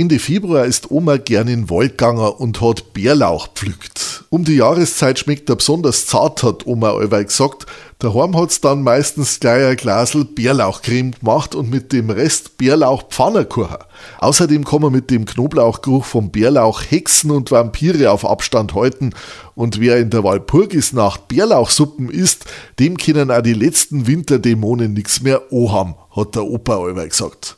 Ende Februar ist Oma gern in den Wald gegangen und hat Bärlauch pflückt. Um die Jahreszeit schmeckt er besonders zart, hat Oma allweil gesagt. Daheim hat's dann meistens gleich ein Glasel Bärlauchcreme gemacht und mit dem Rest Bärlauch Pfannerkuchen. Außerdem kann man mit dem Knoblauchgeruch vom Bärlauch Hexen und Vampire auf Abstand halten. Und wer in der Walpurgisnacht Bärlauchsuppen isst, dem können auch die letzten Winterdämonen nichts mehr haben, hat der Opa allweil gesagt.